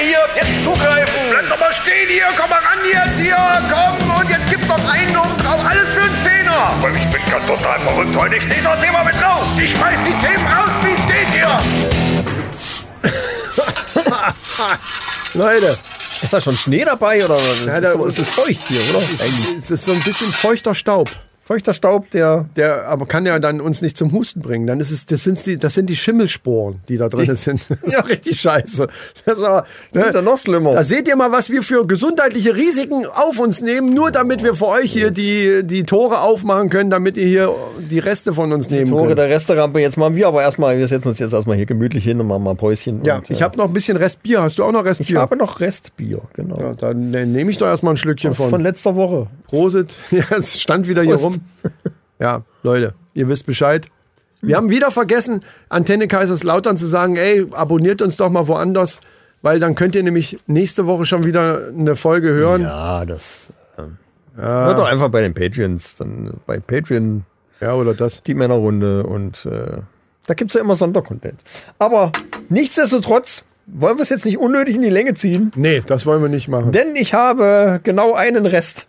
hier, jetzt zugreifen. Bleib doch mal stehen hier, komm mal ran jetzt hier, komm und jetzt gib doch einen und drauf, alles für einen Zehner. Aber ich bin ganz total verrückt heute. Ich stehe das Thema mit drauf. Ich schmeiß die Themen raus, wie es geht hier. Leute, Ist da schon Schnee dabei oder was? Ja, ist, da- ist es feucht hier, oder? Eigentlich. es ist so ein bisschen feuchter Staub. Feuchter Staub, der. Der aber kann ja dann uns nicht zum Husten bringen. Dann ist es, das sind die, das sind die Schimmelsporen, die da drin sind. Das ist ja richtig scheiße. Das ist, aber, ne? ist ja noch schlimmer. Da seht ihr mal, was wir für gesundheitliche Risiken auf uns nehmen, nur damit wir für euch hier die, die Tore aufmachen können, damit ihr hier die Reste von uns nehmen Tore könnt. der Resterampe. Jetzt machen wir aber erstmal, wir setzen uns jetzt erstmal hier gemütlich hin und machen mal ein Päuschen. Ja, und, ich äh, habe noch ein bisschen Restbier. Hast du auch noch ich Restbier? habe noch Restbier, genau. ja, dann äh, nehme ich doch erstmal ein Schlückchen Das von. von letzter Woche. Prosit. Ja, es stand wieder hier Prost. rum. Ja, Leute, ihr wisst Bescheid. Wir haben wieder vergessen, Antenne Kaiserslautern zu sagen, ey, abonniert uns doch mal woanders, weil dann könnt ihr nämlich nächste Woche schon wieder eine Folge hören. Ja, Ja, das. Ähm, Hört doch einfach bei den Patreons. Dann bei Patreon oder das. die Männerrunde und äh, da gibt's ja immer Sondercontent. Aber nichtsdestotrotz wollen wir es jetzt nicht unnötig in die Länge ziehen, Nee, das wollen wir nicht machen. denn ich habe genau einen Rest.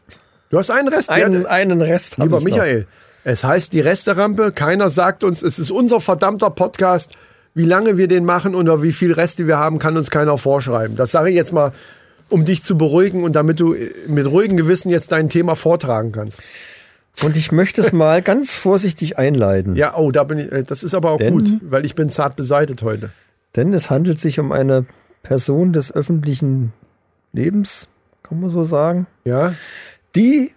Du hast einen Rest. Einen, ja, einen Rest. lieber. Michael, es heißt die Resterampe. Keiner sagt uns, es ist unser verdammter Podcast. Wie lange wir den machen oder wie viel Reste wir haben, kann uns keiner vorschreiben. Das sage ich jetzt mal, um dich zu beruhigen und damit du mit ruhigem Gewissen jetzt dein Thema vortragen kannst. Und ich möchte es mal ganz vorsichtig einleiten. Ja, oh, da bin ich. äh, Das ist aber auch Denn- gut, weil ich bin zart beseitet heute. Denn es handelt sich um eine Person des öffentlichen Lebens, kann man so sagen, Ja, die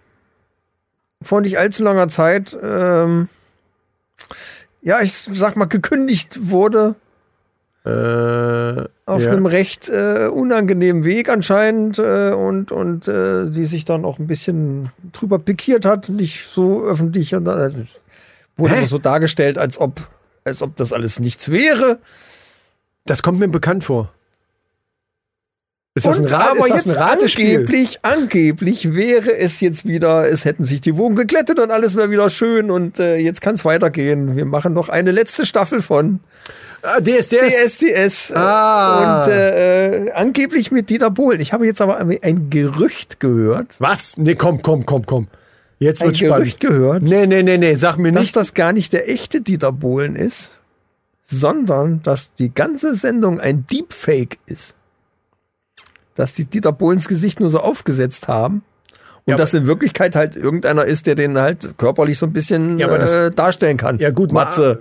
vor nicht allzu langer Zeit, ähm, ja, ich sag mal, gekündigt wurde äh, auf ja. einem recht äh, unangenehmen Weg anscheinend äh, und und äh, die sich dann auch ein bisschen drüber pikiert hat, nicht so öffentlich und dann äh, wurde Hä? so dargestellt, als ob als ob das alles nichts wäre. Das kommt mir bekannt vor. Ist das ein, Und Rat, aber ist das jetzt ein Ratespiel? angeblich, angeblich wäre es jetzt wieder, es hätten sich die Wogen geglättet und alles wäre wieder schön und äh, jetzt kann es weitergehen. Wir machen noch eine letzte Staffel von Ah, DSDS. DSDS Ah. und äh, äh, angeblich mit Dieter Bohlen. Ich habe jetzt aber ein, ein Gerücht gehört. Was? Nee, komm, komm, komm, komm. Jetzt Ein wird spannend. Gerücht gehört, Nee, nee, nee, nee, sag mir dass nicht. das gar nicht der echte Dieter Bohlen ist, sondern dass die ganze Sendung ein Deepfake ist. Dass die Dieter Bohlens Gesicht nur so aufgesetzt haben. Und Ja, dass in Wirklichkeit halt irgendeiner ist, der den halt körperlich so ein bisschen Ja, das- äh, darstellen kann. Ja, gut, Matze.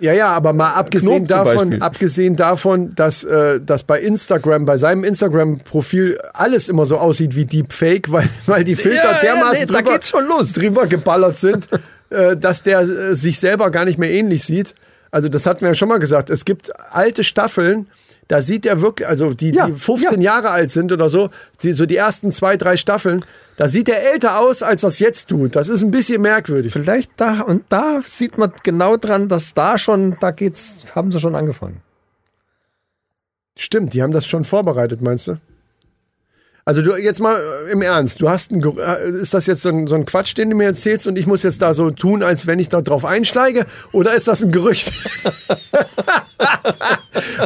Ja, ja, aber mal abgesehen Knob davon, abgesehen davon, dass, äh, dass bei Instagram, bei seinem Instagram-Profil alles immer so aussieht wie Deepfake, weil, weil die Filter Ja, ja, dermaßen nee, da drüber, drüber geballert sind, äh, dass der äh, sich selber gar nicht mehr ähnlich sieht. Also das hatten wir ja schon mal gesagt. Es gibt alte Staffeln, da sieht er wirklich, also die, Ja, die 15 ja. Jahre alt sind oder so, die, so die ersten zwei, drei Staffeln, da sieht er älter aus, als das jetzt tut. Das ist ein bisschen merkwürdig. Vielleicht da und da sieht man genau dran, dass da schon, da geht's, haben sie schon angefangen. Stimmt, die haben das schon vorbereitet, meinst du? Also du jetzt mal äh, im Ernst, du hast ein, äh, ist das jetzt so ein, so ein Quatsch, den du mir erzählst und ich muss jetzt da so tun, als wenn ich da drauf einsteige? Oder ist das ein Gerücht?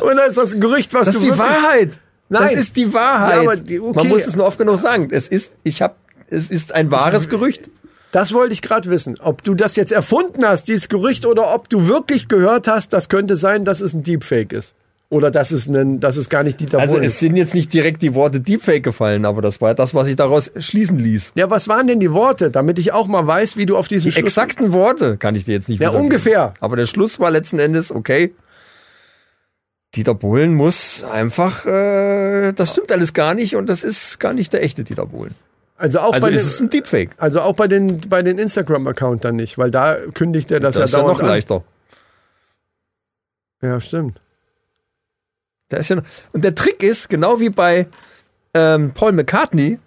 Oder ist das ein Gerücht, was Das du ist die Wahrheit. Nein. Das ist die Wahrheit. Ja, die- okay. Man muss es nur oft genug sagen. Es ist, ich habe, es ist ein wahres Gerücht. Das wollte ich gerade wissen, ob du das jetzt erfunden hast, dieses Gerücht, oder ob du wirklich gehört hast, das könnte sein, dass es ein Deepfake ist. Oder dass es, ein, dass es gar nicht Dieter Also Bohlen es ist. sind jetzt nicht direkt die Worte Deepfake gefallen, aber das war das, was ich daraus schließen ließ. Ja, was waren denn die Worte, damit ich auch mal weiß, wie du auf diesen Die Schluss... exakten Worte kann ich dir jetzt nicht Ja, ungefähr. Aber der Schluss war letzten Endes, okay, Dieter Bohlen muss einfach, äh, das stimmt alles gar nicht und das ist gar nicht der echte Dieter Bohlen. Also auch Also bei ist den, es ein Deepfake. Also auch bei den, bei den Instagram-Account dann nicht, weil da kündigt er das, Das ist ja ja dauernd noch leichter. an. Ja, stimmt. Da ist ja noch, und der Trick ist, genau wie bei ähm, Paul McCartney,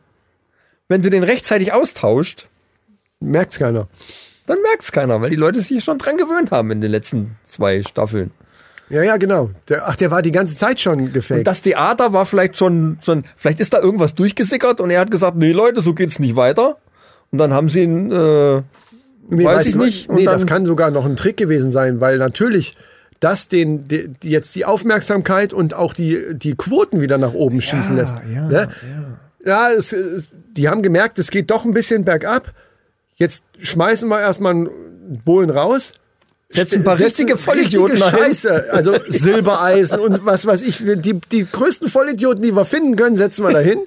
wenn du den rechtzeitig austauscht, Merkt's keiner. dann merkt's keiner, weil die Leute sich schon dran gewöhnt haben in den letzten zwei Staffeln. Ja, ja, genau. Der, ach, der war die ganze Zeit schon gefaked. Und das Theater war vielleicht schon, schon, vielleicht ist da irgendwas durchgesickert und er hat gesagt, nee Leute, so geht's nicht weiter. Und dann haben sie ihn, äh, Nee, weiß weißt ich nicht. Nee, das kann sogar noch ein Trick gewesen sein, weil natürlich das den, die jetzt die Aufmerksamkeit und auch die, die Quoten wieder nach oben schießen lässt. ja, Ne? ja es, es, die haben gemerkt, es geht doch ein bisschen bergab. Jetzt schmeißen wir erstmal einen Bohlen raus. Setzen ein paar richtige Vollidioten richtige dahin. Scheiße, also Silbereisen und was weiß ich. Die, die größten Vollidioten, die wir finden können, setzen wir dahin.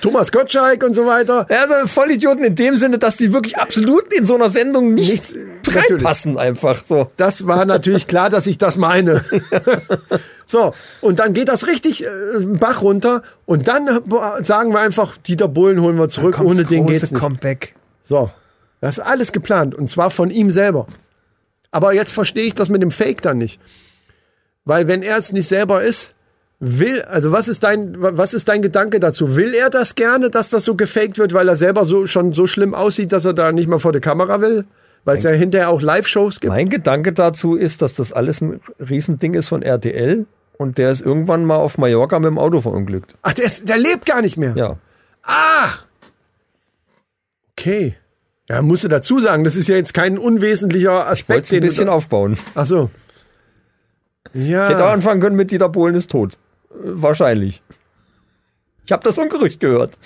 Thomas Gottschalk und so weiter. Ja, also Vollidioten in dem Sinne, dass die wirklich absolut in so einer Sendung nicht Nichts- reinpassen einfach so. Das war natürlich klar, dass ich das meine. so, und dann geht das richtig äh, Bach runter und dann äh, sagen wir einfach, Dieter Bohlen holen wir zurück, ohne den geht's nicht. Comeback. So, das ist alles geplant und zwar von ihm selber. Aber jetzt verstehe ich das mit dem Fake dann nicht. Weil wenn er es nicht selber ist, will, also was ist dein, was ist dein Gedanke dazu? Will er das gerne, dass das so gefaked wird, weil er selber so schon so schlimm aussieht, dass er da nicht mal vor der Kamera will? Weil es ja hinterher auch Live-Shows gibt? Mein Gedanke dazu ist, dass das alles ein Riesending ist von RTL und der ist irgendwann mal auf Mallorca mit dem Auto verunglückt. Ach, der, ist, der lebt gar nicht mehr. Ja. Ach! Okay. Ja, musst du dazu sagen, das ist ja jetzt kein unwesentlicher Aspekt. es ein bisschen aufbauen. Ach so. Ja. Ich hätte auch anfangen können mit Dieter Bohlen ist tot. Äh, Wahrscheinlich. Ich habe das so ein Gerücht gehört.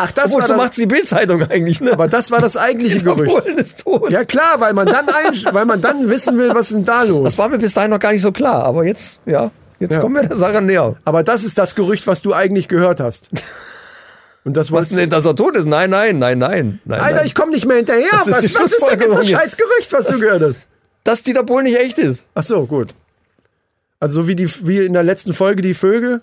Ach, das Obwohl, war so das, macht's die Bildzeitung eigentlich, ne? aber das war das eigentliche Dieter Gerücht. Bohlen ist tot. Ja klar, weil man dann ein, weil man dann wissen will, was ist denn da los. Das war mir bis dahin noch gar nicht so klar, aber jetzt, ja, jetzt Ja. kommen wir der Sache näher. Aber das ist das Gerücht, was du eigentlich gehört hast. Und das Was denn, dass er tot ist? Nein, nein, nein, nein. nein Alter, nein. ich komme nicht mehr hinterher. Das ist was, die was ist denn jetzt das scheiß Gerücht, was du gehört hast? Dass Dieter Bohlen nicht echt ist. Ach so, gut. Also so wie die wie in der letzten Folge die Vögel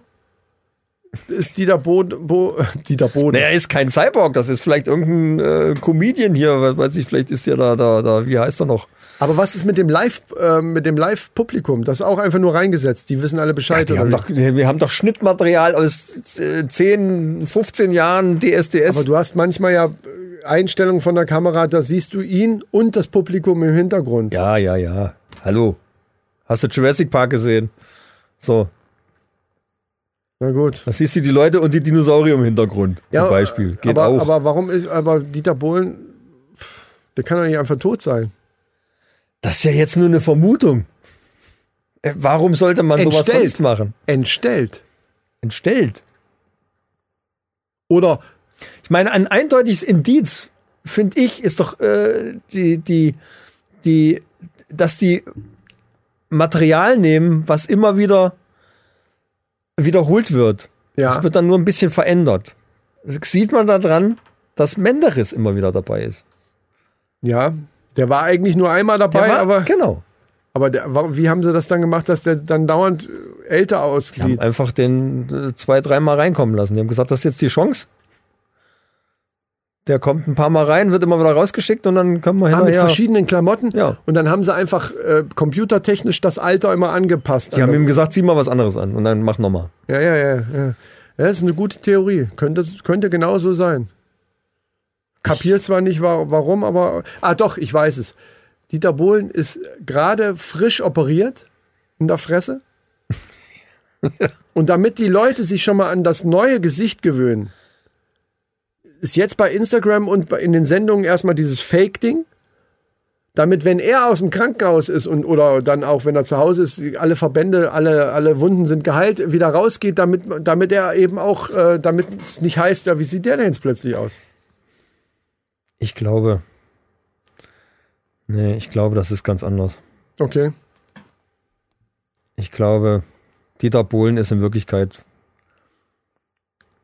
ist Dieter Boden, Bo, Dieter Boden. Naja, er ist kein Cyborg, das ist vielleicht irgendein äh, Comedian hier, was weiß ich, vielleicht ist der da, da, da, wie heißt er noch? Aber was ist mit dem Live, äh, mit dem Live-Publikum? Das ist auch einfach nur reingesetzt. Die wissen alle Bescheid. Oder haben doch, wir haben doch Schnittmaterial aus äh, 10, 15 Jahren DSDS. Aber du hast manchmal ja äh, Einstellungen von der Kamera, da siehst du ihn und das Publikum im Hintergrund. ja, ja, ja. Hallo. Hast du Jurassic Park gesehen? So, Na gut. da siehst du die Leute und die Dinosaurier im Hintergrund. Zum Ja, Beispiel. Geht aber, auch. aber warum ist, aber Dieter Bohlen, der kann doch nicht einfach tot sein. das ist ja jetzt nur eine Vermutung. Äh, Warum sollte man sowas Entstellt. sonst machen? Entstellt. Entstellt. Oder Ich meine, ein eindeutiges Indiz, finde ich, ist doch äh, die, die, die, dass die Material nehmen, was immer wieder wiederholt wird. Ja. Das wird dann nur ein bisschen verändert. Das sieht man daran, dass Menderes immer wieder dabei ist. Ja, der war eigentlich nur einmal dabei, war- aber, genau. aber der, wie haben sie das dann gemacht, dass der dann dauernd äh, älter Die haben aussieht? einfach den äh, zwei, dreimal reinkommen lassen. Die haben gesagt, das ist jetzt die Chance. Der kommt ein paar Mal rein, wird immer wieder rausgeschickt und dann können wir Ah, mit hinterher. verschiedenen Klamotten. Ja. Und dann haben sie einfach äh, computertechnisch das Alter immer angepasst. Die haben ihm gesagt, zieh mal was anderes an und dann mach nochmal. ja, ja, ja, ja. Ja, das ist eine gute Theorie. Könnte, könnte genau so sein. Kapier zwar nicht, wa- warum, aber. Ah, doch, ich weiß es. Dieter Bohlen ist gerade frisch operiert in der Fresse. Und damit die Leute sich schon mal an das neue Gesicht gewöhnen, ist jetzt bei Instagram und in den Sendungen erstmal dieses Fake-Ding. Damit, wenn er aus dem Krankenhaus ist und oder dann auch, wenn er zu Hause ist, alle Verbände, alle, alle Wunden sind geheilt, wieder rausgeht, damit, damit er eben auch, äh, damit es nicht heißt, ja, wie sieht der denn jetzt plötzlich aus? Ich glaube. Nee, ich glaube, das ist ganz anders. Okay. Ich glaube, Dieter Bohlen ist in Wirklichkeit,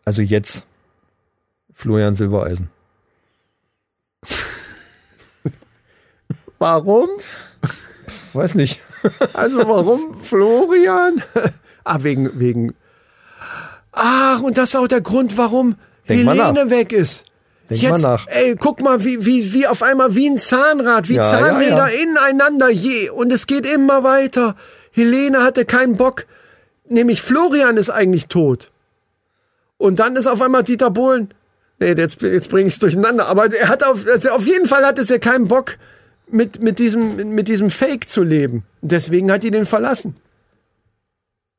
also jetzt, Florian Silbereisen. Warum? Weiß nicht. Also warum Florian? Ah, wegen, wegen. Ach, und das ist auch der Grund, warum Denk Helene weg ist. Denk Jetzt, mal nach. ey, guck mal, wie, wie, wie auf einmal wie ein Zahnrad, wie Ja, Zahnräder ja, ja. ineinander je. Und es geht immer weiter. Helene hatte keinen Bock. Nämlich Florian ist eigentlich tot. Und dann ist auf einmal Dieter Bohlen. Nee, jetzt, jetzt bringe ich es durcheinander. Aber er hat auf, also auf jeden Fall hat es ja keinen Bock, mit, mit, diesem, mit diesem Fake zu leben. Deswegen hat die den verlassen.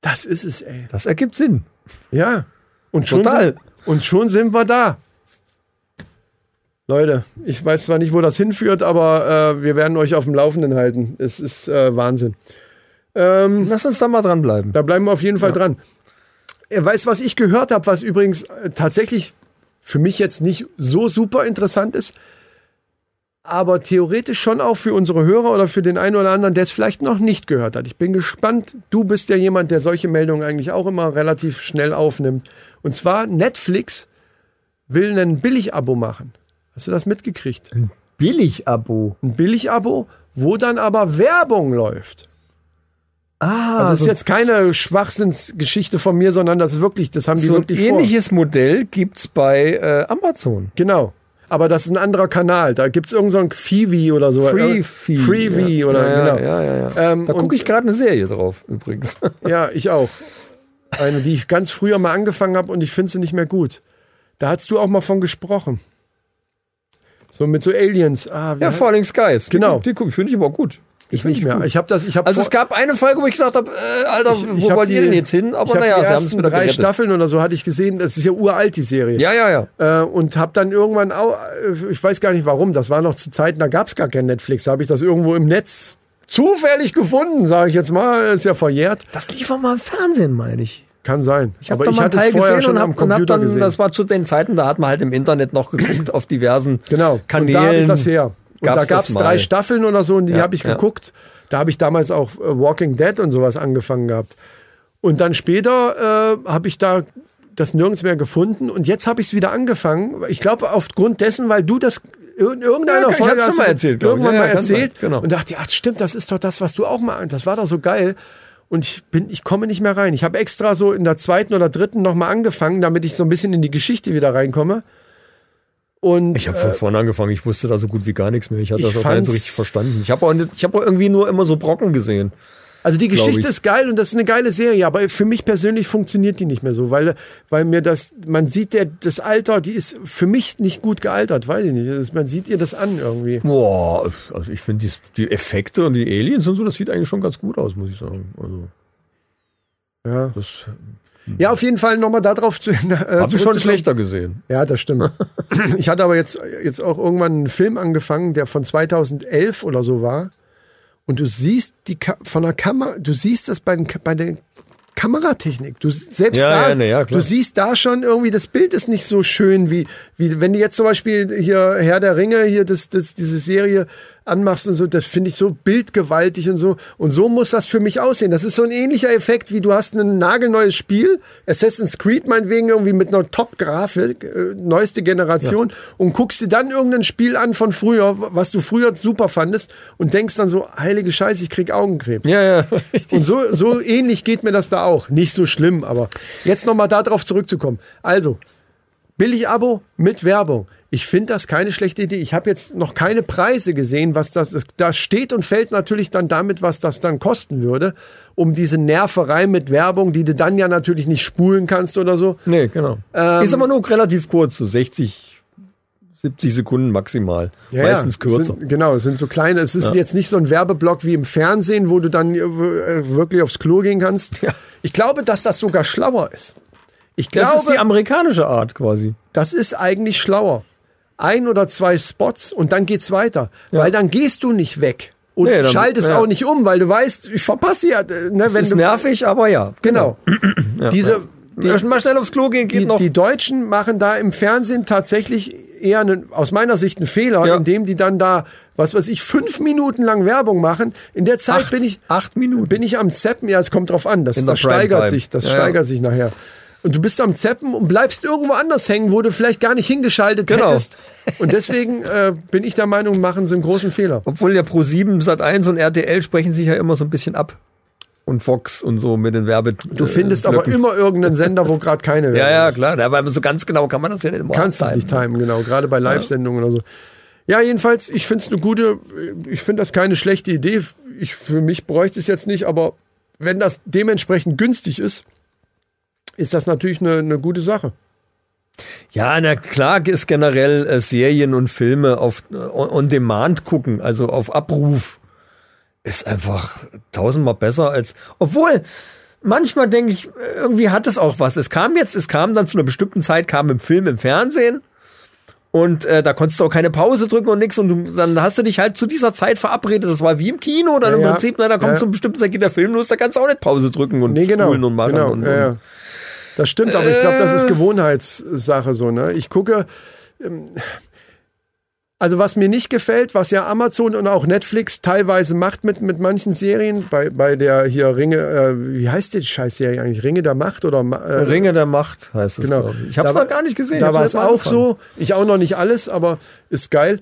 Das ist es, ey. Das ergibt Sinn. Ja. Und schon, Total. Sind, und schon sind wir da. Leute, ich weiß zwar nicht, wo das hinführt, aber äh, wir werden euch auf dem Laufenden halten. Es ist äh, Wahnsinn. Lass uns da mal dranbleiben. Da bleiben wir auf jeden Fall dran. Er weiß, was ich gehört habe, was übrigens äh, tatsächlich für mich jetzt nicht so super interessant ist, aber theoretisch schon auch für unsere Hörer oder für den einen oder anderen, der es vielleicht noch nicht gehört hat. Ich bin gespannt. Du bist ja jemand, der solche Meldungen eigentlich auch immer relativ schnell aufnimmt. Und zwar Netflix will ein Billig-Abo machen. Hast du das mitgekriegt? Billig-Abo. Ein Billig-Abo, wo dann aber Werbung läuft. Ah, Also das ist jetzt keine Schwachsinnsgeschichte von mir, sondern das ist wirklich, das haben die so ein wirklich vor. ähnliches Modell gibt's bei äh, Amazon. Genau. Aber das ist ein anderer Kanal. Da gibt es irgendeinen so Freebie oder so. Freebie. Freebie ja. oder ja, genau. Ja, ja, ja. Ähm, da gucke ich gerade eine Serie drauf, übrigens. Ja, ich auch. Eine, die ich ganz früher mal angefangen habe und ich finde sie nicht mehr gut. Da hast du auch mal von gesprochen. So mit so Aliens. Ah, ja, Falling Skies. Genau. Die, die, die finde ich aber gut. Ich nicht mehr. gut. Ich habe das, ich habe Also es gab eine Folge, wo ich gesagt habe, äh, Alter, wo hab wollt ihr die- denn jetzt hin? Aber ich hab naja, sie haben es wieder drei gerettet. Staffeln oder so hatte ich gesehen. Das ist ja uralt die Serie. Ja, ja, ja. Äh, und habe dann irgendwann auch, äh, ich weiß gar nicht warum, das war noch zu Zeiten, da gab es gar kein Netflix. Da habe ich das irgendwo im Netz zufällig gefunden, sage ich jetzt mal. Ist ja verjährt. Das lief auch mal im Fernsehen, meine ich. Kann sein. Ich habe Aber ich mal einen es Teil vorher gesehen schon und am hab Computer dann, gesehen. das war zu den Zeiten, da hat man halt im Internet noch geguckt auf diversen Genau. Kanälen. Und da habe ich das her. Und Gab's da gab es drei Staffeln oder so und die Ja, habe ich geguckt. Da habe ich damals auch äh, Walking Dead und sowas angefangen gehabt. Und dann später äh, habe ich da das nirgends mehr gefunden und jetzt habe ich es wieder angefangen. Ich glaube aufgrund dessen, weil du das in irgendeiner Ja, Folge hast mal erzählt, irgendwann Ja, mal erzählt genau. und dachte, ja, stimmt, das ist doch das, was du auch mal, das war doch so geil. Und ich bin, ich komme nicht mehr rein. Ich habe extra so in der zweiten oder dritten nochmal angefangen, damit ich so ein bisschen in die Geschichte wieder reinkomme. Und Ich habe von vorne angefangen, ich wusste da so gut wie gar nichts mehr. Ich hatte Ich das auch gar nicht so richtig verstanden. Ich habe auch, nicht- ich hab auch irgendwie nur immer so Brocken gesehen. Also die Geschichte ich. ist geil und das ist eine geile Serie, aber für mich persönlich funktioniert die nicht mehr so, weil, weil mir das, man sieht der, das Alter, die ist für mich nicht gut gealtert, weiß ich nicht. Das, man sieht ihr das an irgendwie. Boah, also ich finde die, die Effekte und die Aliens und so, das sieht eigentlich schon ganz gut aus, muss ich sagen. Also Ja, das ja auf jeden Fall nochmal darauf zu. Äh, habe ich schon schlechter gesehen. Ja, das stimmt. ich hatte aber jetzt, jetzt auch irgendwann einen Film angefangen, der von 2011 oder so war. Und du siehst die Ka von der Kamera, du siehst das bei, den, bei der Kameratechnik. Du selbst Ja, da, ja, na ja, du siehst da schon irgendwie, das Bild ist nicht so schön wie, wie wenn du jetzt zum Beispiel hier Herr der Ringe, hier das, das, diese Serie anmachst und so, das finde ich so bildgewaltig und so. Und so muss das für mich aussehen. Das ist so ein ähnlicher Effekt, wie du hast ein nagelneues Spiel, Assassin's Creed meinetwegen irgendwie mit einer Top-Grafik, äh, neueste Generation und guckst dir dann irgendein Spiel an von früher, was du früher super fandest und denkst dann so, heilige Scheiße, ich krieg Augenkrebs. Ja, ja, richtig. Und so, so ähnlich geht mir das da auch. Nicht so schlimm, aber jetzt nochmal darauf zurückzukommen. Also, Billig-Abo mit Werbung. Ich finde das keine schlechte Idee. Ich habe jetzt noch keine Preise gesehen, was das ist. Das steht und fällt natürlich dann damit, was das dann kosten würde, um diese Nerverei mit Werbung, die du dann ja natürlich nicht spulen kannst oder so. Nee, genau. ist aber nur relativ kurz, so 60, 70 Sekunden maximal. Meistens es kürzer. Sind, genau, es sind so kleine. Es ist jetzt nicht so ein Werbeblock wie im Fernsehen, wo du dann äh, wirklich aufs Klo gehen kannst. Ich glaube, dass das sogar schlauer ist. Ich das glaube, ist die amerikanische Art quasi. das ist eigentlich schlauer. Ein oder zwei Spots und dann geht's weiter. Weil dann gehst du nicht weg und Nee, dann- schaltest ja. auch nicht um, weil du weißt, ich verpasse ja. äh, Ne, Das wenn ist du, nervig, aber ja. Genau. Diese, Die, mal schnell aufs Klo gehen geht die, noch. die Deutschen machen da im Fernsehen tatsächlich eher einen, aus meiner Sicht einen Fehler, Ja. indem die dann da, was weiß ich, fünf Minuten lang Werbung machen. In der Zeit Acht- bin ich acht Minuten. bin ich am Zeppen. Ja, es kommt drauf an. Das, das steigert Primetime. sich. Das Ja, ja. steigert sich nachher. Und du bist am Zeppen und bleibst irgendwo anders hängen, wo du vielleicht gar nicht hingeschaltet Genau. hättest. Und deswegen äh, bin ich der Meinung, machen sie einen großen Fehler. Obwohl ja Pro7, Sat1 und RTL sprechen sich ja immer so ein bisschen ab. Und Fox und so mit den Werbe. Du findest aber immer irgendeinen Sender, wo gerade keine Ja, Werbung ja, ist. klar. Aber so ganz genau kann man das ja nicht immer Kannst es nicht timen, genau. Gerade bei Live-Sendungen oder so. Ja, jedenfalls, ich finde es eine gute, ich finde das keine schlechte Idee. Ich, für mich bräuchte es jetzt nicht, aber wenn das dementsprechend günstig ist, ist das natürlich eine, eine gute Sache. Ja, na klar ist generell äh, Serien und Filme auf äh, on, Demand gucken, also auf Abruf, ist einfach tausendmal besser als. Obwohl, manchmal denke ich, irgendwie hat es auch was. Es kam jetzt, es kam dann zu einer bestimmten Zeit, kam im Film, im Fernsehen. Und äh, da konntest du auch keine Pause drücken und nix. Und du, dann hast du dich halt zu dieser Zeit verabredet. Das war wie im Kino. Dann Ja, im. Prinzip, na, da kommt Ja. zum bestimmten Zeit geht der Film los, da kannst du auch nicht Pause drücken und Nee, genau. spulen und machen. genau und, ja, ja. Das stimmt, aber ich glaube, das Äh. ist Gewohnheitssache so. Ne? Ich gucke. ähm, Also was mir nicht gefällt, was ja Amazon und auch Netflix teilweise macht mit, mit manchen Serien, bei, bei der hier Ringe, äh, wie heißt die Scheißserie eigentlich? Ringe der Macht oder äh, Ringe der Macht heißt es, Genau. ich. Ich Da war- noch gar nicht gesehen. Da war es auch angefangen. so. Ich auch noch nicht alles, aber ist geil.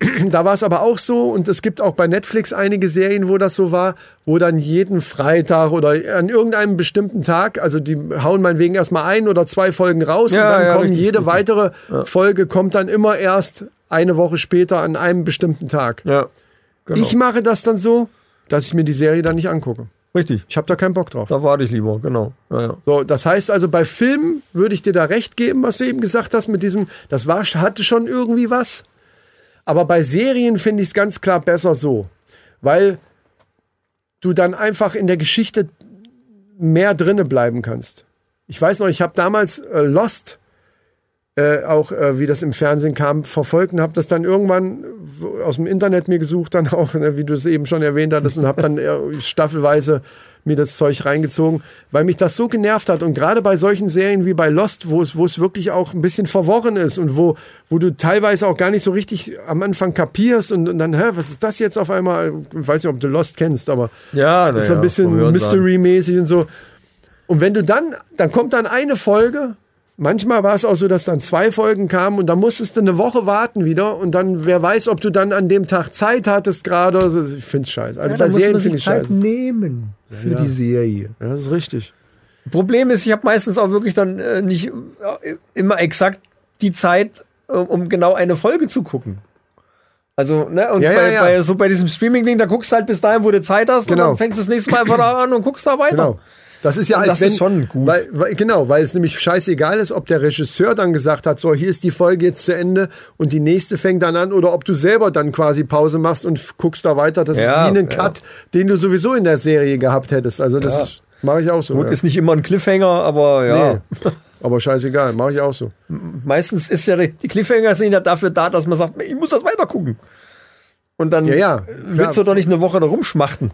Da war es aber auch so und es gibt auch bei Netflix einige Serien, wo das so war, wo dann jeden Freitag oder an irgendeinem bestimmten Tag, also die hauen meinetwegen erstmal ein oder zwei Folgen raus Ja, und dann ja, kommen richtig, jede richtig. weitere Folge kommt dann immer erst eine Woche später an einem bestimmten Tag. Ja, genau. Ich mache das dann so, dass ich mir die Serie dann nicht angucke. Richtig. Ich habe da keinen Bock drauf. Da warte ich lieber, genau. Ja, ja. So, das heißt also, bei Filmen würde ich dir da recht geben, was du eben gesagt hast, mit diesem, das war, hatte schon irgendwie was. Aber bei Serien finde ich es ganz klar besser so. Weil du dann einfach in der Geschichte mehr drinne bleiben kannst. Ich weiß noch, ich habe damals äh, Lost, äh, auch äh, wie das im Fernsehen kam, verfolgt und habe das dann irgendwann äh, aus dem Internet mir gesucht, dann auch, ne, wie du es eben schon erwähnt hattest, und habe dann äh, staffelweise mir das Zeug reingezogen, weil mich das so genervt hat. Und gerade bei solchen Serien wie bei Lost, wo es, wo es wirklich auch ein bisschen verworren ist und wo, wo du teilweise auch gar nicht so richtig am Anfang kapierst und, und dann, hä, was ist das jetzt auf einmal? Ich weiß nicht, ob du Lost kennst, aber Ja, ist so ein bisschen Mystery-mäßig und so. Und wenn du dann, dann kommt dann eine Folge. Manchmal war es auch so, dass dann zwei Folgen kamen und dann musstest du eine Woche warten wieder und dann, wer weiß, ob du dann an dem Tag Zeit hattest gerade. Also ich finde es scheiße. Also Ja, bei Serien finde ich Zeit scheiße. nehmen für die Serie. Ja, das ist richtig. Problem ist, ich habe meistens auch wirklich dann äh, nicht äh, immer exakt die Zeit, äh, um genau eine Folge zu gucken. Also, ne, und Ja, ja, bei, ja. bei so bei diesem Streaming-Ding, da guckst du halt bis dahin, wo du Zeit hast, Genau. und dann fängst du das nächste Mal einfach da an und guckst da weiter. Genau. Das ist ja als das wenn, ist schon gut. Weil, weil, genau, weil es nämlich scheißegal ist, ob der Regisseur dann gesagt hat, so, hier ist die Folge jetzt zu Ende und die nächste fängt dann an oder ob du selber dann quasi Pause machst und guckst da weiter. Das Ja, ist wie ein ja. Cut, den du sowieso in der Serie gehabt hättest. Also das Ja. mache ich auch so. Gut, ja. ist nicht immer ein Cliffhanger, aber ja. Nee. Aber scheißegal, mache ich auch so. Meistens ist ja die, die Cliffhanger sind ja dafür da, dass man sagt, ich muss das weiter gucken. Und dann Ja, ja, willst du doch nicht eine Woche da rumschmachten.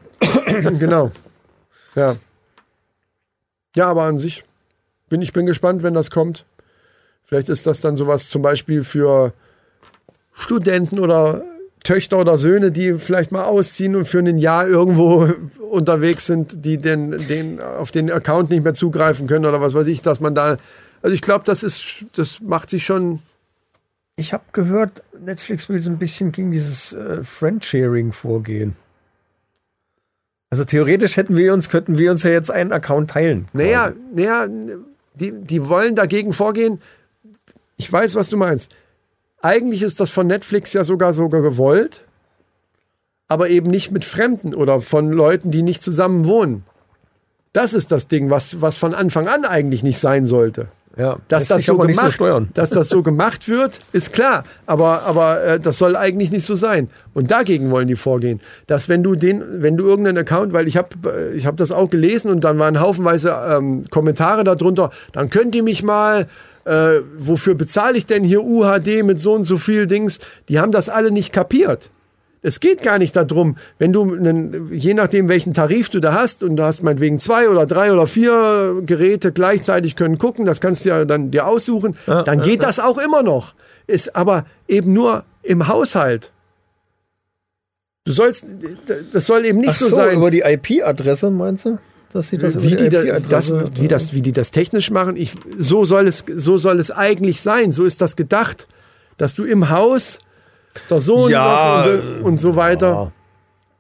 genau. Ja. Ja, aber an sich bin ich bin gespannt, wenn das kommt. Vielleicht ist das dann sowas zum Beispiel für Studenten oder Töchter oder Söhne, die vielleicht mal ausziehen und für ein Jahr irgendwo unterwegs sind, die den, den auf den Account nicht mehr zugreifen können oder was weiß ich, dass man da. Also ich glaube, das ist, das macht sich schon. Ich habe gehört, Netflix will so ein bisschen gegen dieses äh, Friendsharing vorgehen. Also theoretisch hätten wir uns, könnten wir uns ja jetzt einen Account teilen. Naja, naja, die, die wollen dagegen vorgehen. Ich weiß, was du meinst. Eigentlich ist das von Netflix ja sogar sogar gewollt, aber eben nicht mit Fremden oder von Leuten, die nicht zusammen wohnen. Das ist das Ding, was, was von Anfang an eigentlich nicht sein sollte. Ja, Dass das, so gemacht, so dass das so gemacht wird, ist klar. Aber, aber äh, das soll eigentlich nicht so sein. Und dagegen wollen die vorgehen. Dass wenn du den, wenn du irgendeinen Account, weil ich habe ich hab das auch gelesen und dann waren haufenweise ähm, Kommentare darunter, dann könnt ihr mich mal, äh, wofür bezahle ich denn hier UHD mit so und so viel Dings? Die haben das alle nicht kapiert. Es geht gar nicht darum, wenn du, einen, je nachdem welchen Tarif du da hast und du hast meinetwegen zwei oder drei oder vier Geräte gleichzeitig können gucken, das kannst du ja dann dir aussuchen, dann geht das auch immer noch. Ist aber eben nur im Haushalt. Du sollst, das soll eben nicht so, so, sein. über die IP-Adresse meinst du? Dass sie das wie die, IP-Adresse- das, wie, das, wie die das technisch machen, ich, so, soll es, so soll es eigentlich sein. So ist das gedacht, dass du im Haus der Sohn Ja, noch und, und so weiter.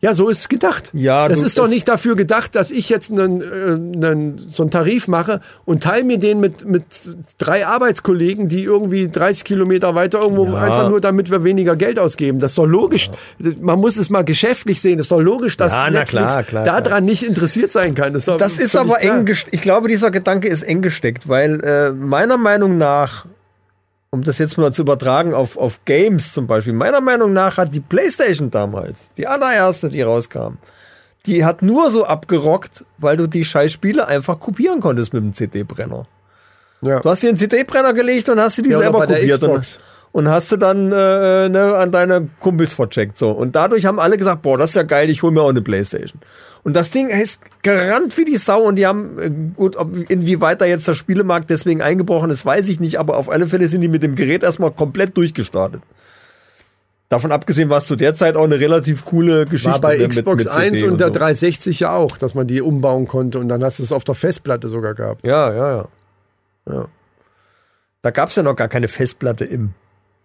Ja, so ist es gedacht. Ja, das du- ist doch das- nicht dafür gedacht, dass ich jetzt einen, äh, einen, so einen Tarif mache und teile mir den mit, mit drei Arbeitskollegen, die irgendwie 30 Kilometer weiter irgendwo Ja. einfach nur, damit wir weniger Geld ausgeben. Das ist doch logisch. Man muss es mal geschäftlich sehen. Das ist doch logisch, dass Ja, na Netflix klar, klar, klar. daran nicht interessiert sein kann. Das ist, doch Das ist aber klar. eng gesteckt. Ich glaube, dieser Gedanke ist eng gesteckt, weil äh, meiner Meinung nach, um das jetzt mal zu übertragen auf, auf Games zum Beispiel, meiner Meinung nach hat die PlayStation damals, die allererste, die rauskam, die hat nur so abgerockt, weil du die scheiß Spiele einfach kopieren konntest mit dem CD-Brenner. Ja. Du hast dir einen CD-Brenner gelegt und hast sie die Ja, selber kopiert. Und, und hast du dann äh, ne, an deine Kumpels vercheckt. So. Und dadurch haben alle gesagt, boah, das ist ja geil, ich hol mir auch eine Playstation. Und das Ding ist gerannt wie die Sau und die haben, äh, gut, ob, inwieweit da jetzt der Spielemarkt deswegen eingebrochen ist, weiß ich nicht, aber auf alle Fälle sind die mit dem Gerät erstmal komplett durchgestartet. Davon abgesehen war es zu der Zeit auch eine relativ coole Geschichte. War bei ne, mit- Xbox mit CD 1 und der so. 360 ja auch, dass man die umbauen konnte und dann hast du es auf der Festplatte sogar gehabt. Ja, ja, ja. ja. Da gab es ja noch gar keine Festplatte im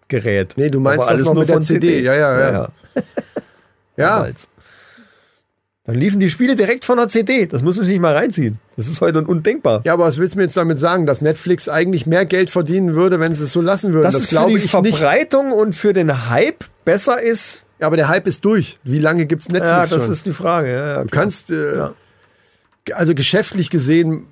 Gerät. Nee, du meinst war das noch mit der CD. Ja, ja, ja. ja. Ja, Damals. Dann liefen die Spiele direkt von der CD. Das muss man sich mal reinziehen. Das ist heute undenkbar. ja, aber was willst du mir jetzt damit sagen, dass Netflix eigentlich mehr Geld verdienen würde, wenn sie es so lassen würden? Dass Das, es für die ich nicht. Verbreitung und für den Hype besser ist, Ja, aber der Hype ist durch. Wie lange gibt's ja, Netflix das schon? ist die Frage. Ja, ja, du kannst, äh, Ja. also geschäftlich gesehen,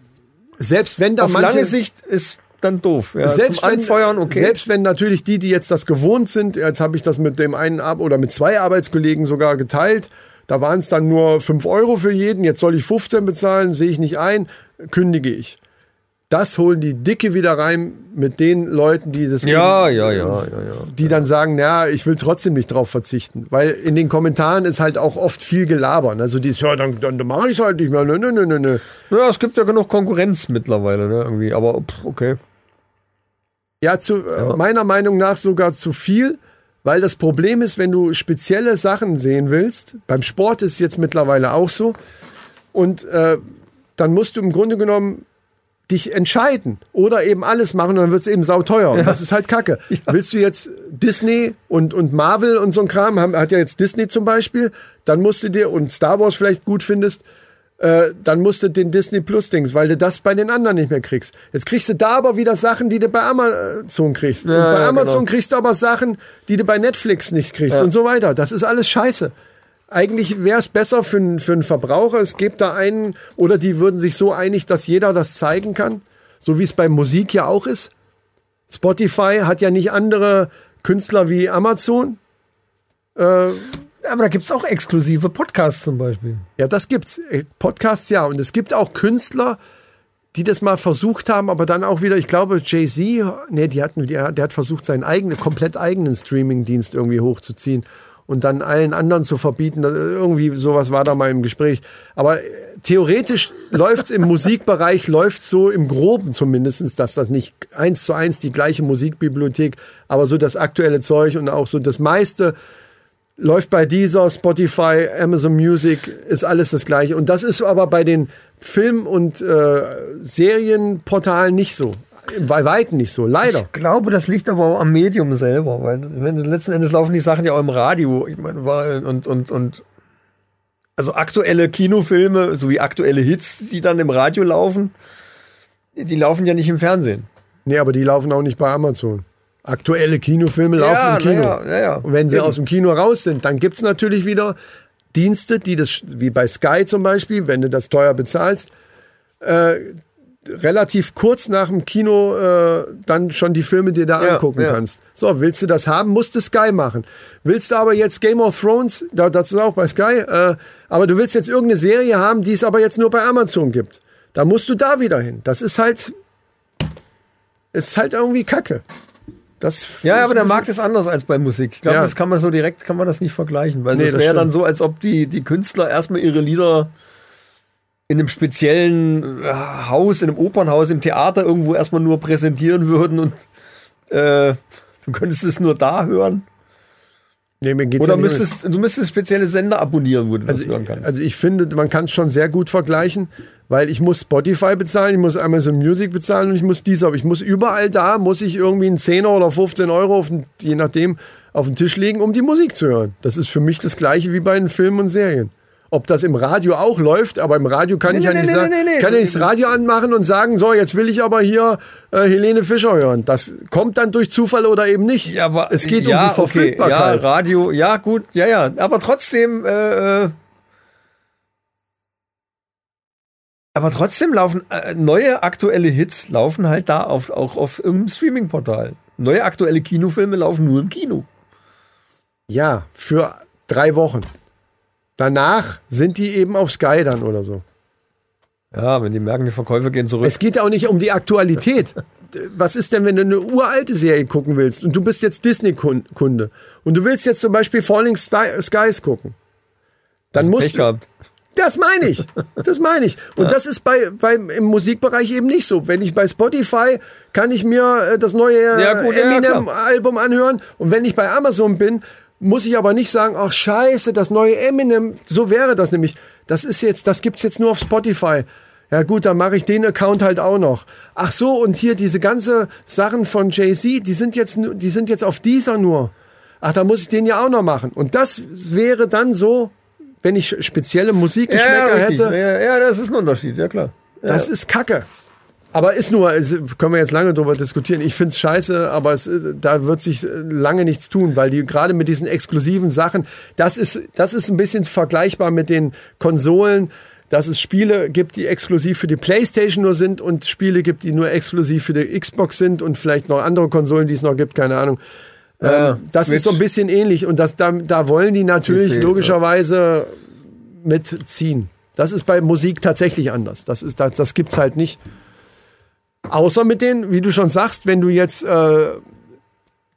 selbst wenn da Auf manche, lange Sicht ist dann doof. Ja, selbst wenn, Anfeuern, okay. selbst wenn natürlich die, die jetzt das gewohnt sind, jetzt habe ich das mit dem einen Ab oder mit zwei Arbeitskollegen sogar geteilt, da waren es dann nur 5 Euro für jeden, jetzt soll ich 15 bezahlen, sehe ich nicht ein, kündige ich. Das holen die Dicke wieder rein mit den Leuten, die das ja, ja, ja, ja, ja. die dann sagen, ja, ich will trotzdem nicht drauf verzichten. Weil in den Kommentaren ist halt auch oft viel gelabern. Also die ja, dann, dann mache ich halt nicht mehr. Nö, nö, nö, nö, nö. Ja, es gibt ja genug Konkurrenz mittlerweile, ne, irgendwie. Aber okay. Ja, zu, Äh, meiner Meinung nach sogar zu viel, weil das Problem ist, wenn du spezielle Sachen sehen willst, beim Sport ist es jetzt mittlerweile auch so, und äh, dann musst du im Grunde genommen dich entscheiden oder eben alles machen und dann wird es eben sauteuer. Und das ist halt kacke. Willst du jetzt Disney und, und Marvel und so ein Kram, haben, hat ja jetzt Disney zum Beispiel, dann musst du dir, und Star Wars vielleicht gut findest, äh, dann musst du den Disney Plus Dings, weil du das bei den anderen nicht mehr kriegst. Jetzt kriegst du da aber wieder Sachen, die du bei Amazon kriegst. und Ja, bei ja, Amazon genau. kriegst du aber Sachen, die du bei Netflix nicht kriegst und so weiter. Das ist alles scheiße. Eigentlich wäre es besser für, einen- für einen Verbraucher, es gibt da einen, oder die würden sich so einig, dass jeder das zeigen kann, so wie es bei Musik ja auch ist. Spotify hat ja nicht andere Künstler wie Amazon. Aber da gibt's auch exklusive Podcasts zum Beispiel. Ja, das gibt's. Äh, Podcasts ja. Und es gibt auch Künstler, die das mal versucht haben, aber dann auch wieder, ich glaube, Jay-Z, nee, die hatten, der, der hat versucht, seinen eigenen, komplett eigenen Streaming-Dienst irgendwie hochzuziehen und dann allen anderen zu verbieten. Irgendwie sowas war da mal im Gespräch. Aber äh, theoretisch läuft's im Musikbereich, läuft's so im Groben zumindestens, dass das nicht eins zu eins die gleiche Musikbibliothek, aber so das aktuelle Zeug und auch so das meiste läuft bei dieser, Spotify, Amazon Music, ist alles das gleiche. Und das ist aber bei den Film- und äh, Serienportalen nicht so. Bei Weitem nicht so, leider. Ich glaube, das liegt aber auch am Medium selber, weil wenn, letzten Endes laufen die Sachen ja auch im Radio. Ich meine, und, und, und also aktuelle Kinofilme sowie aktuelle Hits, die dann im Radio laufen, die laufen ja nicht im Fernsehen. Nee, aber die laufen auch nicht bei Amazon. Aktuelle Kinofilme laufen Ja, im Kino. ja, ja, ja. Und wenn sie Eben. aus dem Kino raus sind, dann gibt's natürlich wieder Dienste, die das, wie bei Sky zum Beispiel, wenn du das teuer bezahlst, äh, relativ kurz nach dem Kino äh, dann schon die Filme dir da Ja, angucken ja. kannst. So, willst du das haben, musst du Sky machen. Willst du aber jetzt Game of Thrones, da, das ist auch bei Sky, äh, aber du willst jetzt irgendeine Serie haben, die es aber jetzt nur bei Amazon gibt. Da musst du da wieder hin. Das ist halt, ist halt irgendwie Kacke. Das Ja, aber der Markt ist anders als bei Musik. Ich glaube, Ja. das kann man so direkt, kann man das nicht vergleichen. Weil Nee, es wäre dann so, als ob die, die Künstler erstmal ihre Lieder in einem speziellen äh, Haus, in einem Opernhaus, im Theater irgendwo erstmal nur präsentieren würden und äh, du könntest es nur da hören. Nee, mir geht's Oder müsstest, du müsstest spezielle Sender abonnieren, wo du Also, das hören kannst. also ich finde, man kann es schon sehr gut vergleichen, weil ich muss Spotify bezahlen, ich muss Amazon Music bezahlen und ich muss dieser, ich muss überall da, muss ich irgendwie einen 10er oder 15 Euro, auf den, je nachdem, auf den Tisch legen, um die Musik zu hören. Das ist für mich das gleiche wie bei den Filmen und Serien. Ob das im Radio auch läuft, aber im Radio kann Nee, ich ja nee, nicht nee, sagen, kann ja nicht das Radio anmachen und sagen, so, jetzt will ich aber hier äh, Helene Fischer hören. Das kommt dann durch Zufall oder eben nicht. ja, aber es geht ja, um die Verfügbarkeit. Okay, ja, Radio, ja, gut, ja, ja. Aber trotzdem, äh, äh, aber trotzdem laufen äh, neue aktuelle Hits laufen halt da auf, auch auf irgendeinem Streaming-Portal. Neue aktuelle Kinofilme laufen nur im Kino. Ja, für drei Wochen. Danach sind die eben auf Sky dann oder so. Ja, wenn die merken, die Verkäufe gehen zurück. Es geht auch nicht um die Aktualität. was ist denn, wenn du eine uralte Serie gucken willst und du bist jetzt Disney-Kunde und du willst jetzt zum Beispiel Falling Skies gucken? Dann musst Pech du, gehabt. das meine ich. Das meine ich. Und das ist bei, bei, im Musikbereich eben nicht so. Wenn ich bei Spotify kann ich mir äh, das neue Ja, ja, Eminem-Album anhören. Und wenn ich bei Amazon bin, muss ich aber nicht sagen, ach scheiße, das neue Eminem, so wäre das nämlich. Das ist jetzt, das gibt's jetzt nur auf Spotify. Ja gut, dann mache ich den Account halt auch noch. Ach so, und hier diese ganze Sachen von Jay-Z, die sind jetzt, die sind jetzt auf dieser nur. Ach, da muss ich den ja auch noch machen. Und das wäre dann so, wenn ich spezielle Musikgeschmäcker richtig. hätte, Ja, ja, das ist ein Unterschied, ja klar. das ist Kacke. Aber ist nur, es, können wir jetzt lange drüber diskutieren. Ich find's scheiße, aber es, da wird sich lange nichts tun, weil die gerade mit diesen exklusiven Sachen, das ist, das ist ein bisschen vergleichbar mit den Konsolen, dass es Spiele gibt, die exklusiv für die Playstation nur sind und Spiele gibt, die nur exklusiv für die Xbox sind und vielleicht noch andere Konsolen, die es noch gibt, keine Ahnung. Ja, ähm, das ist so ein bisschen ähnlich und das, da, da wollen die natürlich PC, logischerweise mitziehen. Das ist bei Musik tatsächlich anders. Das, ist, das, das gibt's halt nicht. Außer mit den, wie du schon sagst, wenn du jetzt äh,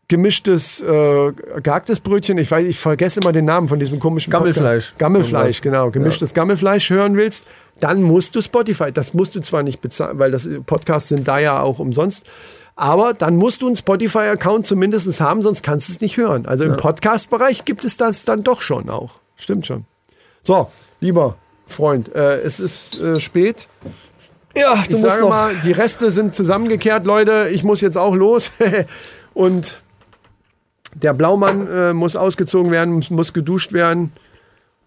gemischtes, äh, gehacktes Brötchen, ich weiß, ich vergesse immer den Namen von diesem komischen Gammelfleisch. Podcast. Gammelfleisch, genau. Gemischtes Gammelfleisch hören willst, dann musst du Spotify. Das musst du zwar nicht bezahlen, weil das Podcasts sind da ja auch umsonst. Aber dann musst du einen Spotify-Account zumindest haben, sonst kannst du es nicht hören. Also im Podcast-Bereich gibt es das dann doch schon auch. Stimmt schon. So, lieber Freund, äh, es ist äh, spät. Ja, du Ich musst sage noch. mal, die Reste sind zusammengekehrt, Leute. Ich muss jetzt auch los. Und der Blaumann äh, muss ausgezogen werden, muss, geduscht werden.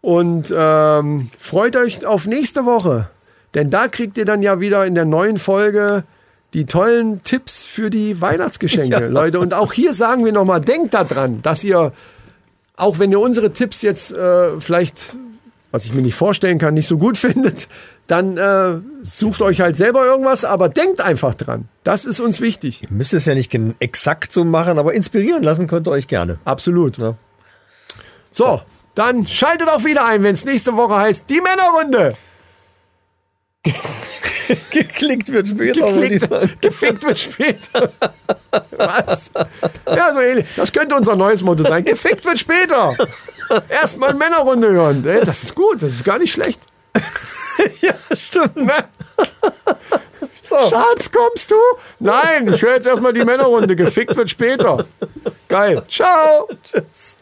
Und ähm, freut euch auf nächste Woche. Denn da kriegt ihr dann ja wieder in der neuen Folge die tollen Tipps für die Weihnachtsgeschenke, Leute. Und auch hier sagen wir nochmal, denkt daran, dass ihr, auch wenn ihr unsere Tipps jetzt äh, vielleicht, was ich mir nicht vorstellen kann, nicht so gut findet, dann äh, sucht euch halt selber irgendwas, aber denkt einfach dran. Das ist uns wichtig. Müsst es ja nicht exakt so machen, aber inspirieren lassen könnt ihr euch gerne. Absolut. Ja. So, dann schaltet auch wieder ein, wenn es nächste Woche heißt, die Männerrunde. Geklickt wird später. Geklickt, gefickt wird später. Was? Ja, so ähnlich. Das könnte unser neues Motto sein. Gefickt wird später. Erstmal Männerrunde hören. Ey, Das ist gut, das ist gar nicht schlecht. ja, stimmt. Ne? Schatz, kommst du? Nein, ich höre jetzt erstmal die Männerrunde. Gefickt wird später. Geil. Ciao. Tschüss.